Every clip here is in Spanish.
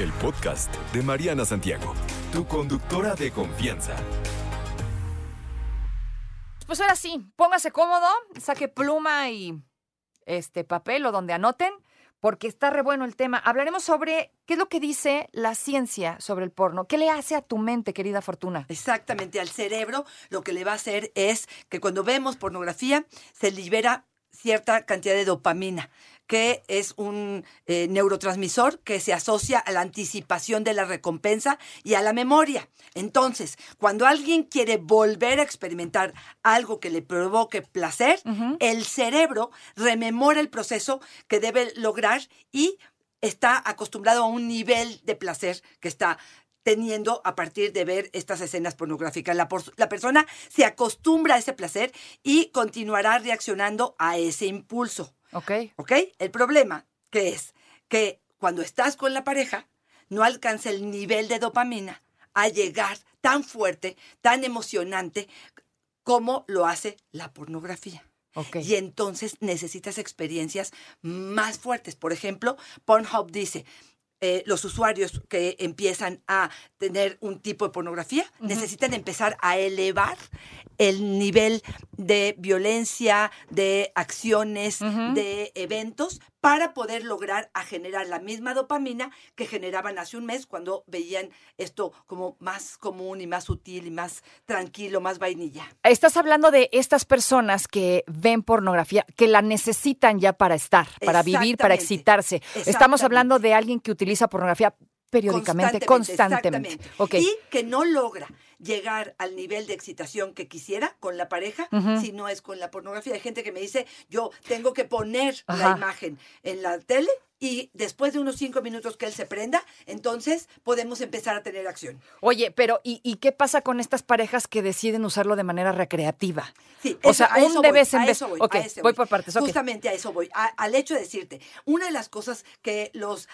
el podcast de Mariana Santiago, tu conductora de confianza. Pues ahora sí, póngase cómodo, saque pluma y este papel o donde anoten, porque está re bueno el tema. Hablaremos sobre qué es lo que dice la ciencia sobre el porno. ¿Qué le hace a tu mente, querida Fortuna? Exactamente, al cerebro lo que le va a hacer es que cuando vemos pornografía se libera cierta cantidad de dopamina que es un eh, neurotransmisor que se asocia a la anticipación de la recompensa y a la memoria. Entonces, cuando alguien quiere volver a experimentar algo que le provoque placer, el cerebro rememora el proceso que debe lograr y está acostumbrado a un nivel de placer que está teniendo a partir de ver estas escenas pornográficas. La, la, persona se acostumbra a ese placer y continuará reaccionando a ese impulso. Ok. ¿Ok? El problema que es que cuando estás con la pareja, no alcanza el nivel de dopamina a llegar tan fuerte, tan emocionante como lo hace la pornografía. Okay. Y entonces necesitas experiencias más fuertes. Por ejemplo, Pornhub dice, eh, los usuarios que empiezan a tener un tipo de pornografía necesitan empezar a elevar el nivel de violencia, de acciones, de eventos para poder lograr a generar la misma dopamina que generaban hace un mes cuando veían esto como más común y más sutil y más tranquilo, más vainilla. Estás hablando de estas personas que ven pornografía, que la necesitan ya para estar, para vivir, para excitarse. Estamos hablando de alguien que utiliza pornografía periódicamente, constantemente. Y que no logra llegar al nivel de excitación que quisiera con la pareja si no es con la pornografía. Hay gente que me dice, yo tengo que poner la imagen en la tele y después de unos cinco minutos que él se prenda, entonces podemos empezar a tener acción. Oye, pero ¿y, qué pasa con estas parejas que deciden usarlo de manera recreativa? Sí, o sea, un de vez en vez. Voy, voy, por partes. Justamente a eso voy. al hecho de decirte, una de las cosas que los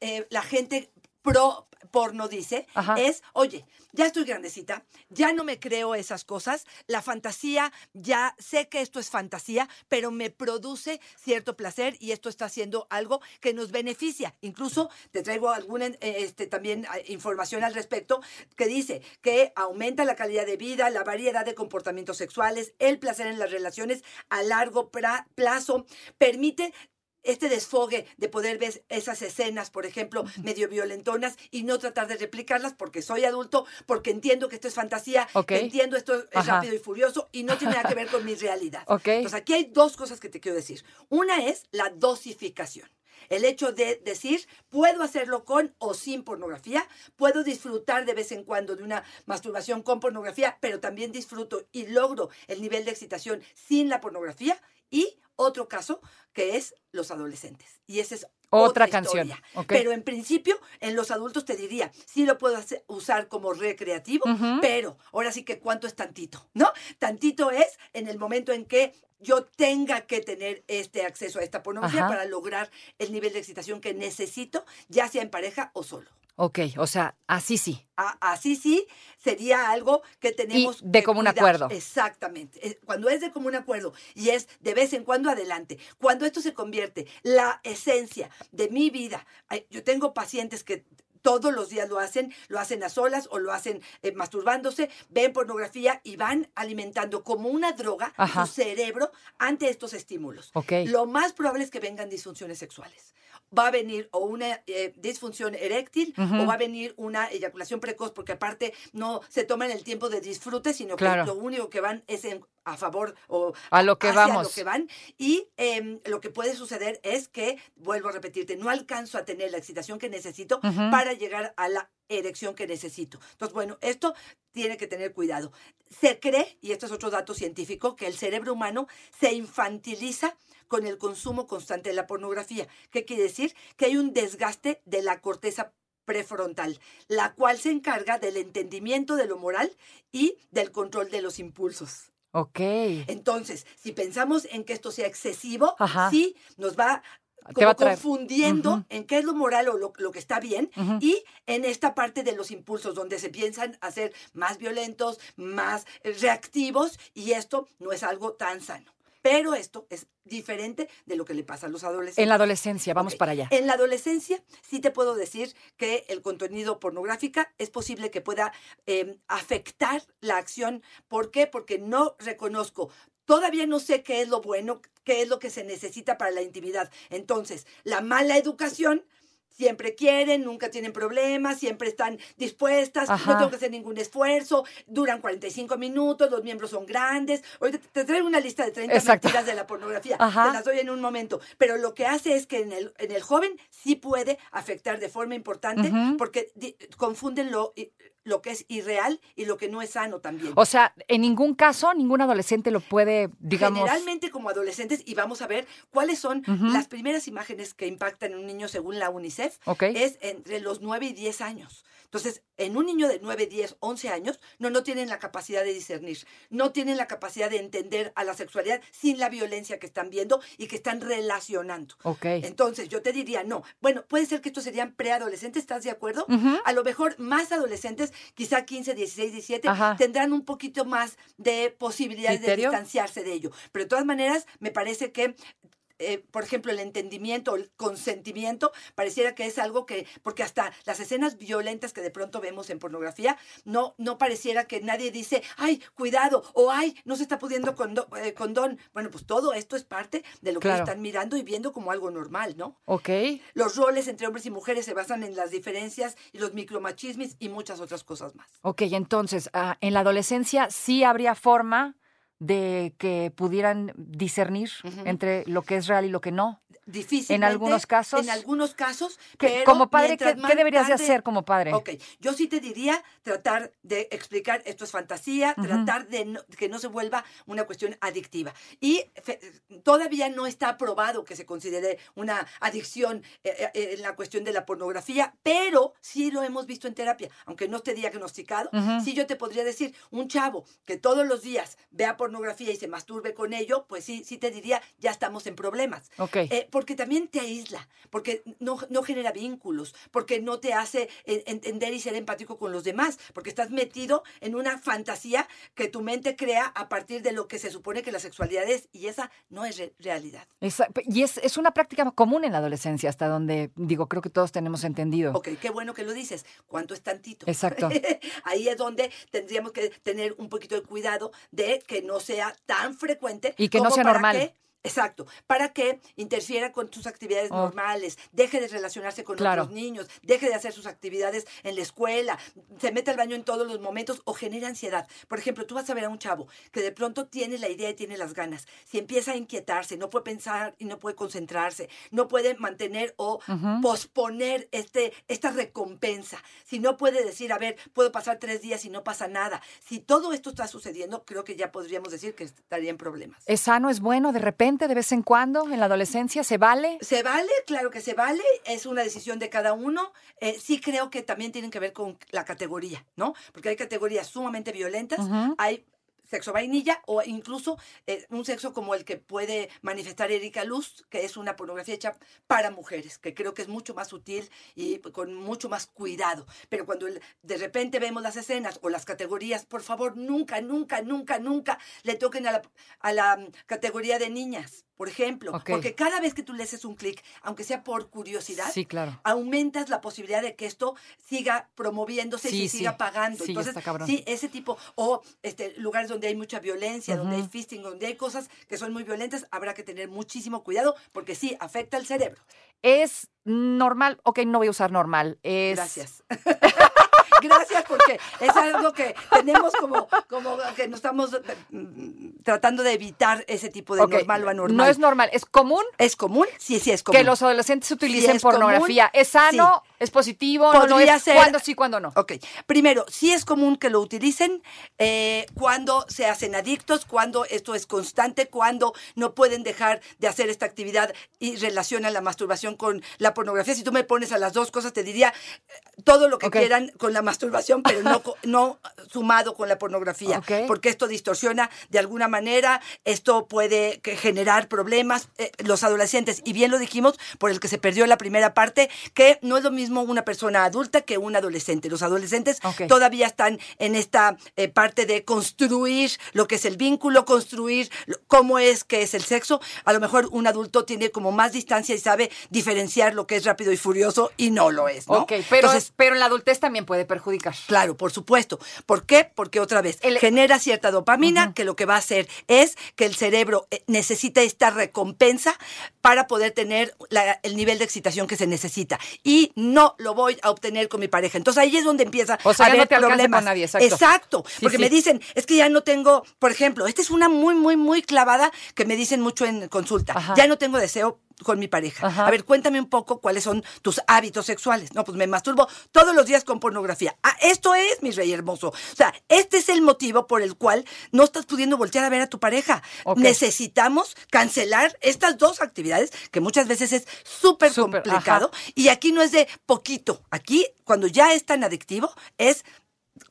eh, la gente pro porno dice es, oye, ya estoy grandecita, ya no me creo esas cosas, la fantasía, ya sé que esto es fantasía, pero me produce cierto placer y esto está haciendo algo que nos beneficia. Incluso te traigo alguna eh, este, también ah, información al respecto que dice que aumenta la calidad de vida, la variedad de comportamientos sexuales, el placer en las relaciones a largo plazo, permite este desfogue de poder ver esas escenas, por ejemplo, medio violentonas y no tratar de replicarlas porque soy adulto, porque entiendo que esto es fantasía, que entiendo esto es rápido y furioso y no tiene nada que ver con mi realidad. Entonces aquí hay dos cosas que te quiero decir. Una es la dosificación. El hecho de decir, puedo hacerlo con o sin pornografía, puedo disfrutar de vez en cuando de una masturbación con pornografía, pero también disfruto y logro el nivel de excitación sin la pornografía. Y otro caso que es los adolescentes. Y esa es otra, canción. Pero en principio, en los adultos te diría, sí lo puedo usar como recreativo, pero ahora sí que cuánto es tantito, ¿no? Tantito es en el momento en que yo tenga que tener este acceso a esta pornografía para lograr el nivel de excitación que necesito, ya sea en pareja o solo. Ok, o sea, así sí. así sí sería algo que tenemos. de común acuerdo. Exactamente. Cuando es de común acuerdo y es de vez en cuando adelante. Cuando esto se convierte la esencia de mi vida. Yo tengo pacientes que todos los días lo hacen, lo hacen a solas o lo hacen eh, masturbándose, ven pornografía y van alimentando como una droga su cerebro ante estos estímulos. Lo más probable es que vengan disfunciones sexuales va a venir o una eh, disfunción eréctil o va a venir una eyaculación precoz, porque aparte no se toman el tiempo de disfrute, sino que lo único que van es a favor o a lo que vamos. lo que van. Y em, lo que puede suceder es que, vuelvo a repetirte, no alcanzo a tener la excitación que necesito para llegar a la erección que necesito. Entonces, bueno, esto tiene que tener cuidado. Se cree, y esto es otro dato científico, que el cerebro humano se infantiliza con el consumo constante de la pornografía. ¿Qué quiere decir? Que hay un desgaste de la corteza prefrontal, la cual se encarga del entendimiento de lo moral y del control de los impulsos. Ok. Entonces, si pensamos en que esto sea excesivo, sí nos va como confundiendo en qué es lo moral o lo, que está bien y en esta parte de los impulsos donde se piensan hacer más violentos, más reactivos y esto no es algo tan sano. Pero esto es diferente de lo que le pasa a los adolescentes. En la adolescencia, vamos para allá. En la adolescencia sí te puedo decir que el contenido pornográfica es posible que pueda em, afectar la acción. ¿Por qué? Porque no reconozco Todavía no sé qué es lo bueno, qué es lo que se necesita para la intimidad. Entonces, la mala educación siempre quieren, nunca tienen problemas, siempre están dispuestas, no tengo que hacer ningún esfuerzo, duran 45 minutos, los miembros son grandes. Ahorita te, traigo una lista de 30 mentiras de la pornografía, te las doy en un momento. Pero lo que hace es que en el, en el joven sí puede afectar de forma importante porque confunden lo, lo que es irreal y lo que no es sano también. O sea, en ningún caso ningún adolescente lo puede, digamos... Generalmente como adolescentes, y vamos a ver cuáles son las primeras imágenes que impactan en un niño según la UNICEF, es entre los 9 y 10 años. Entonces, en un niño de 9, 10, 11 años, no, no tienen la capacidad de discernir, no tienen la capacidad de entender a la sexualidad sin la violencia que están viendo y que están relacionando. Okay. Entonces, yo te diría, no, bueno, puede ser que estos serían preadolescentes, ¿estás de acuerdo? A lo mejor más adolescentes, quizá 15, 16, 17, tendrán un poquito más de posibilidades de distanciarse de ello. Pero de todas maneras, me parece que eh, por ejemplo, el entendimiento, el consentimiento, pareciera que es algo que, porque hasta las escenas violentas que de pronto vemos en pornografía, no, no pareciera que nadie dice, ay, cuidado, o ay, no se está pudiendo eh, condón. Bueno, pues todo esto es parte de lo que están mirando y viendo como algo normal, ¿no? Ok. Los roles entre hombres y mujeres se basan en las diferencias y los micromachismos y muchas otras cosas más. Ok, entonces, ah, en la adolescencia sí habría forma de que pudieran discernir entre lo que es real y lo que no. Difícil. En algunos casos. En algunos casos. como padre, ¿qué, deberías de hacer como padre? Ok, yo sí te diría tratar de explicar esto es fantasía, tratar de que no se vuelva una cuestión adictiva. Y todavía no está probado que se considere una adicción eh, eh, en la cuestión de la pornografía, pero sí lo hemos visto en terapia, aunque no esté diagnosticado. Sí yo te podría decir, un chavo que todos los días vea pornografía y se masturbe con ello, pues sí, sí te diría, ya estamos en problemas. Ok. Eh, porque también te aísla, porque no, no genera vínculos, porque no te hace entender y ser empático con los demás, porque estás metido en una fantasía que tu mente crea a partir de lo que se supone que la sexualidad es, y esa no es realidad. y es, es, una práctica común en la adolescencia, hasta donde, digo, creo que todos tenemos entendido. Ok, qué bueno que lo dices. ¿Cuánto es tantito? Exacto. Ahí es donde tendríamos que tener un poquito de cuidado de que no sea tan frecuente. Y que no sea normal. Exacto, para que interfiera con sus actividades oh. normales, deje de relacionarse con otros niños, deje de hacer sus actividades en la escuela, se mete al baño en todos los momentos o genera ansiedad. Por ejemplo, tú vas a ver a un chavo que de pronto tiene la idea y tiene las ganas. Si empieza a inquietarse, no puede pensar y no puede concentrarse, no puede mantener o posponer este, esta recompensa. Si no puede decir, a ver, puedo pasar tres días y no pasa nada. Si todo esto está sucediendo, creo que ya podríamos decir que estaría en problemas. ¿Es sano, es bueno de repente? de vez en cuando en la adolescencia? ¿Se vale? Se vale, claro que se vale, es una decisión de cada uno. Eh, sí creo que también tienen que ver con la categoría, ¿no? Porque hay categorías sumamente violentas, hay sexo vainilla o incluso eh, un sexo como el que puede manifestar Erika Luz, que es una pornografía hecha para mujeres, que creo que es mucho más sutil y con mucho más cuidado. Pero cuando de repente vemos las escenas o las categorías, por favor, nunca, nunca, nunca, nunca le toquen a la, a la categoría de niñas por ejemplo. Porque cada vez que tú le haces un clic, aunque sea por curiosidad, sí, claro. aumentas la posibilidad de que esto siga promoviéndose y siga pagando. Entonces, sí, ese tipo, o este, lugares donde hay mucha violencia, donde hay fisting, donde hay cosas que son muy violentas, habrá que tener muchísimo cuidado porque sí, afecta el cerebro. Es normal, ok, no voy a usar normal. Es... Gracias. Gracias, porque es algo que tenemos como, como que nos estamos mm, tratando de evitar ese tipo de normal o anormal. No es normal, ¿es común? ¿Es común? Sí, sí, es común. Que los adolescentes utilicen pornografía. ¿Es sano? ¿Es positivo? ¿No es? Ser... ¿Cuándo sí, cuándo no? Ok. Primero, sí es común que lo utilicen eh, cuando se hacen adictos, cuando esto es constante, cuando no pueden dejar de hacer esta actividad y relacionan la masturbación con la pornografía. Si tú me pones a las dos cosas, te diría eh, todo lo que quieran con la masturbación, pero no, no sumado con la pornografía, porque esto distorsiona de alguna alguna manera esto puede generar problemas. Eh, los adolescentes, y bien lo dijimos, por el que se perdió la primera parte, que no es lo mismo una persona adulta que un adolescente. Los adolescentes todavía están en esta eh, parte de construir lo que es el vínculo, construir cómo es que es el sexo. A lo mejor un adulto tiene como más distancia y sabe diferenciar lo que es rápido y furioso y no lo es, ¿no? Ok, pero, pero en la adultez también puede perjudicar. Claro, por supuesto. ¿Por qué? Porque otra vez, genera cierta dopamina que lo que va a hacer es que el cerebro eh, necesita esta recompensa para poder tener el nivel de excitación que se necesita. Y no lo voy a obtener con mi pareja. Entonces ahí es donde empieza a haber problemas. nadie, exacto. exacto porque me dicen, es que ya no tengo, por ejemplo, esta es una muy, muy, muy clavada que me dicen mucho en consulta. Ya no tengo deseo con mi pareja. A ver, cuéntame un poco cuáles son tus hábitos sexuales. No, pues me masturbo todos los días con pornografía. Ah, esto es, mi rey hermoso. O sea, este es el motivo por el cual no estás pudiendo voltear a ver a tu pareja. Necesitamos cancelar estas dos actividades, que muchas veces es súper complicado. Y aquí no es de poquito. Aquí, cuando ya es tan adictivo, es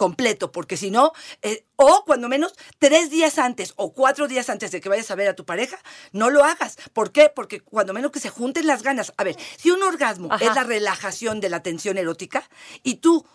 completo, porque si no, eh, o cuando menos tres días antes o cuatro días antes de que vayas a ver a tu pareja, no lo hagas. ¿Por qué? Porque cuando menos que se junten las ganas. A ver, si un orgasmo es la relajación de la tensión erótica y tú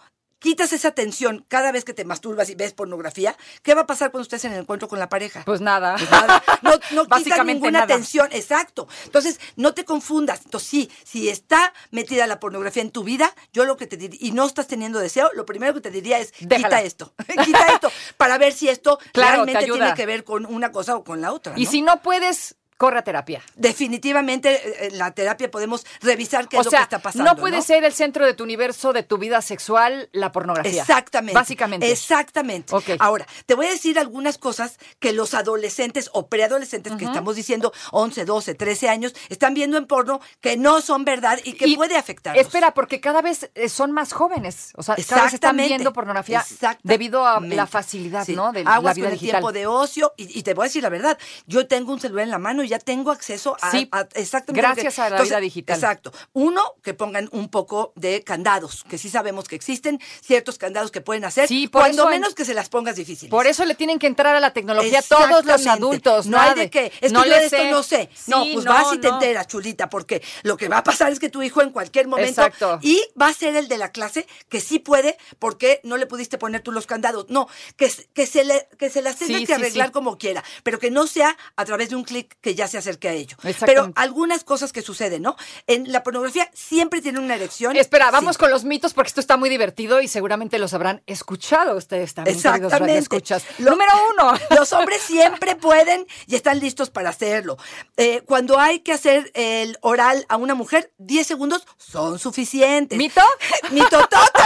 quitas esa tensión cada vez que te masturbas y ves pornografía, ¿qué va a pasar cuando estés en el encuentro con la pareja? Pues nada. Pues nada. No, no quitas ninguna tensión, exacto. Entonces, no te confundas. Entonces, sí, si está metida la pornografía en tu vida, yo lo que te diría, y no estás teniendo deseo, lo primero que te diría es, quita esto, quita esto, para ver si esto realmente tiene que ver con una cosa o con la otra. Y si no puedes corra terapia. Definitivamente eh, en la terapia podemos revisar qué es lo que está pasando. No puede ser el centro de tu universo, de tu vida sexual, la pornografía. Exactamente. Básicamente. Exactamente. Ahora, te voy a decir algunas cosas que los adolescentes o preadolescentes que estamos diciendo 11, 12, 13 años están viendo en porno que no son verdad y que puede afectar. Espera, porque cada vez eh, son más jóvenes. O sea, cada vez están viendo pornografía debido a la facilidad, ¿no? De la vida con el tiempo de ocio. Y, y te voy a decir la verdad, yo tengo un celular en la mano ya tengo acceso a, sí, exactamente. Gracias a la vida digital. Exacto. Uno, que pongan un poco de candados, que sí sabemos que existen ciertos candados que pueden hacer, sí, cuando menos que se las pongas difíciles. Por eso le tienen que entrar a la tecnología todos los adultos. No hay de qué. Es no que yo de esto no sé. no, pues vas y te enteras, chulita, porque lo que va a pasar es que tu hijo en cualquier momento Exacto. y va a ser el de la clase que sí puede porque no le pudiste poner tú los candados. No, que, que se le que se las tenga que arreglar como quiera, pero que no sea a través de un clic que ya se acerque a ello. Pero algunas cosas que suceden, ¿no? En la pornografía siempre tiene una erección. Espera, vamos con los mitos porque esto está muy divertido y seguramente los habrán escuchado ustedes también. Exactamente. Escuchas. Número uno. Los hombres siempre pueden y están listos para hacerlo. Eh, cuando hay que hacer el oral a una mujer, 10 segundos son suficientes. ¿Mito? Mitotote.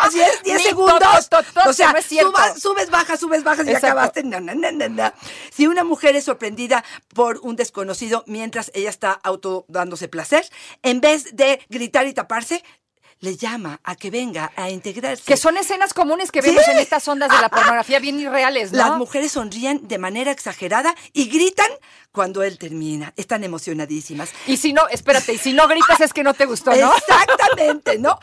Así es, 10 segundos. o sea, subes, bajas, subes, bajas y acabaste. Si una mujer es sorprendida por un desconocido mientras ella está auto dándose placer, en vez de gritar y taparse, le llama a que venga a integrarse. Que son escenas comunes que vemos en estas ondas de la pornografía bien irreales, ¿no? Las mujeres sonríen de manera exagerada y gritan cuando él termina. Están emocionadísimas. Y si no, espérate, y si no gritas es que no te gustó, ¿no? Exactamente, ¿no?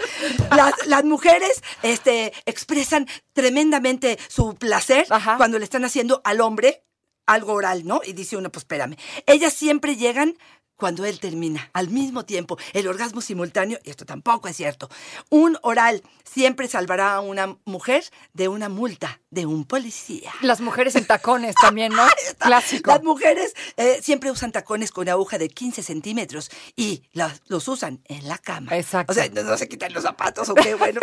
Las, mujeres este, expresan tremendamente su placer cuando le están haciendo al hombre algo oral, ¿no? Y dice uno, pues espérame. Ellas siempre llegan cuando él termina, al mismo tiempo, el orgasmo simultáneo, y esto tampoco es cierto, un oral siempre salvará a una mujer de una multa de un policía. Las mujeres en tacones también, ¿no? Clásico. Las mujeres eh, siempre usan tacones con aguja de 15 centímetros y los usan en la cama. Exacto. O sea, no, se quitan los zapatos o qué, bueno.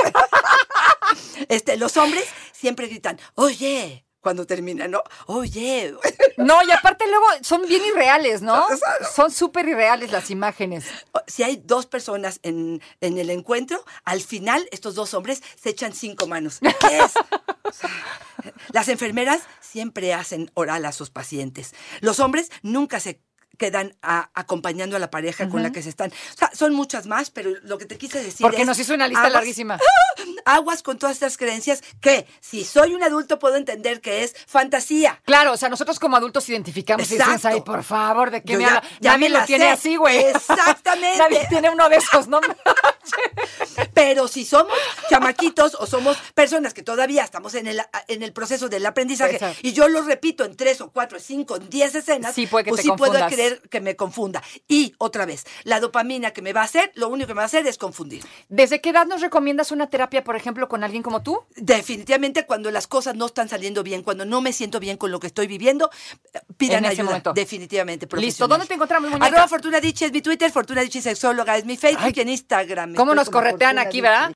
este, los hombres siempre gritan, oye, cuando termina, ¿no? Oye. No, y aparte luego son bien irreales, ¿no? Son súper irreales las imágenes. Si hay dos personas en, en, el encuentro, al final estos dos hombres se echan cinco manos. ¿Qué es? las enfermeras siempre hacen oral a sus pacientes. Los hombres nunca se quedan acompañando a la pareja con la que se están. O sea, son muchas más, pero lo que te quise decir Porque nos hizo una lista larguísima. Aguas con todas estas creencias que si soy un adulto puedo entender que es fantasía. Claro, o sea, nosotros como adultos identificamos y decimos, ay, por favor, ¿de qué me ya, Ya me lo tiene así, güey. Exactamente. Nadie tiene uno de esos, ¿no? Pero si somos chamaquitos o somos personas que todavía estamos en el, en el proceso del aprendizaje y yo lo repito en tres o cuatro, cinco, diez escenas, sí, puede que pues sí puedo creer que me confunda. Y otra vez, la dopamina que me va a hacer, lo único que me va a hacer es confundir. ¿Desde qué edad nos recomiendas una terapia, por ejemplo, con alguien como tú? Definitivamente cuando las cosas no están saliendo bien, cuando no me siento bien con lo que estoy viviendo, pidan ayuda. Momento. Definitivamente. Listo. ¿Dónde te encontramos, muñeca? Arroba Fortuna Dichi es mi Twitter, Fortuna Dichi Sexóloga es mi Facebook y en Instagram. ¿Cómo nos corretean aquí, verdad?